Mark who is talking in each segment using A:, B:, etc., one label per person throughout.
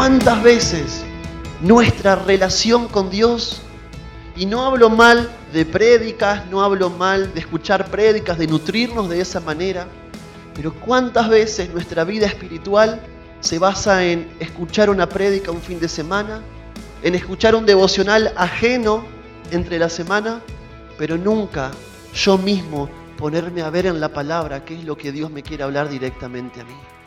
A: ¿Cuántas veces nuestra relación con Dios, y no hablo mal de prédicas, no hablo mal de escuchar prédicas, de nutrirnos de esa manera, pero cuántas veces nuestra vida espiritual se basa en escuchar una prédica un fin de semana, en escuchar un devocional ajeno entre la semana, pero nunca yo mismo ponerme a ver en la palabra qué es lo que Dios me quiere hablar directamente a mí.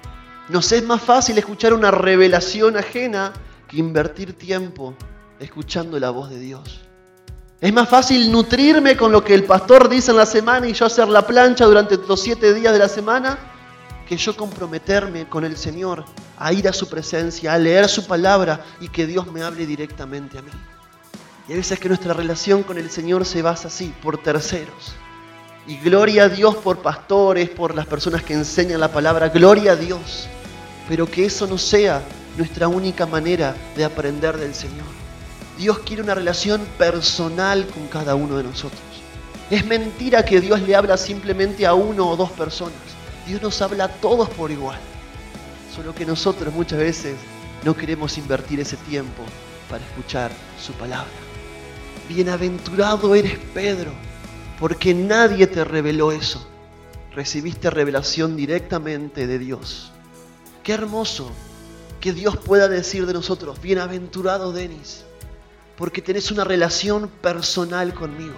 A: Nos es más fácil escuchar una revelación ajena que invertir tiempo escuchando la voz de Dios. Es más fácil nutrirme con lo que el pastor dice en la semana y yo hacer la plancha durante los siete días de la semana que yo comprometerme con el Señor a ir a su presencia, a leer su palabra y que Dios me hable directamente a mí. Y a veces que nuestra relación con el Señor se basa así, por terceros. Y gloria a Dios por pastores, por las personas que enseñan la palabra, gloria a Dios. Pero que eso no sea nuestra única manera de aprender del Señor. Dios quiere una relación personal con cada uno de nosotros. Es mentira que Dios le habla simplemente a uno o dos personas. Dios nos habla a todos por igual. Solo que nosotros muchas veces no queremos invertir ese tiempo para escuchar su palabra. Bienaventurado eres Pedro, porque nadie te reveló eso. Recibiste revelación directamente de Dios. Qué hermoso que Dios pueda decir de nosotros, bienaventurado Denis, porque tenés una relación personal conmigo.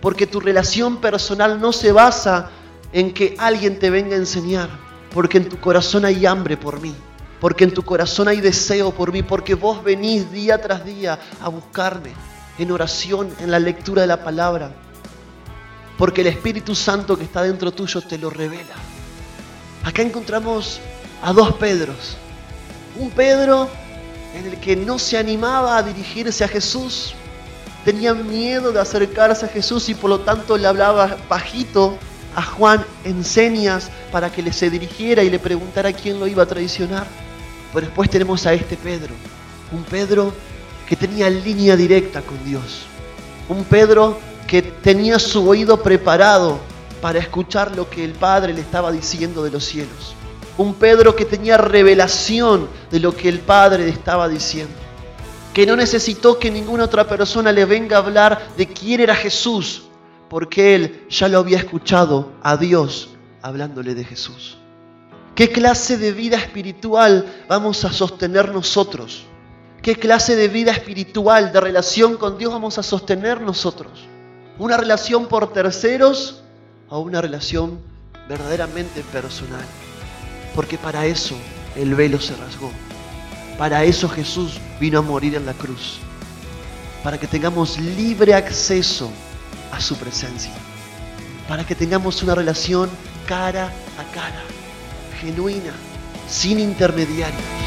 A: Porque tu relación personal no se basa en que alguien te venga a enseñar, porque en tu corazón hay hambre por mí, porque en tu corazón hay deseo por mí, porque vos venís día tras día a buscarme en oración, en la lectura de la palabra, porque el Espíritu Santo que está dentro tuyo te lo revela. Acá encontramos a dos Pedros. Un Pedro en el que no se animaba a dirigirse a Jesús, tenía miedo de acercarse a Jesús y por lo tanto le hablaba bajito a Juan en señas para que le se dirigiera y le preguntara quién lo iba a traicionar. Pero después tenemos a este Pedro, un Pedro que tenía línea directa con Dios, un Pedro que tenía su oído preparado para escuchar lo que el Padre le estaba diciendo de los cielos, un Pedro que tenía revelación de lo que el Padre le estaba diciendo, que no necesitó que ninguna otra persona le venga a hablar de quién era Jesús, porque él ya lo había escuchado a Dios hablándole de Jesús. ¿Qué clase de vida espiritual vamos a sostener nosotros? ¿Qué clase de vida espiritual, de relación con Dios vamos a sostener nosotros? ¿Una relación por terceros o una relación verdaderamente personal? Porque para eso el velo se rasgó. Para eso Jesús vino a morir en la cruz. Para que tengamos libre acceso a su presencia. Para que tengamos una relación cara a cara, genuina, sin intermediarios.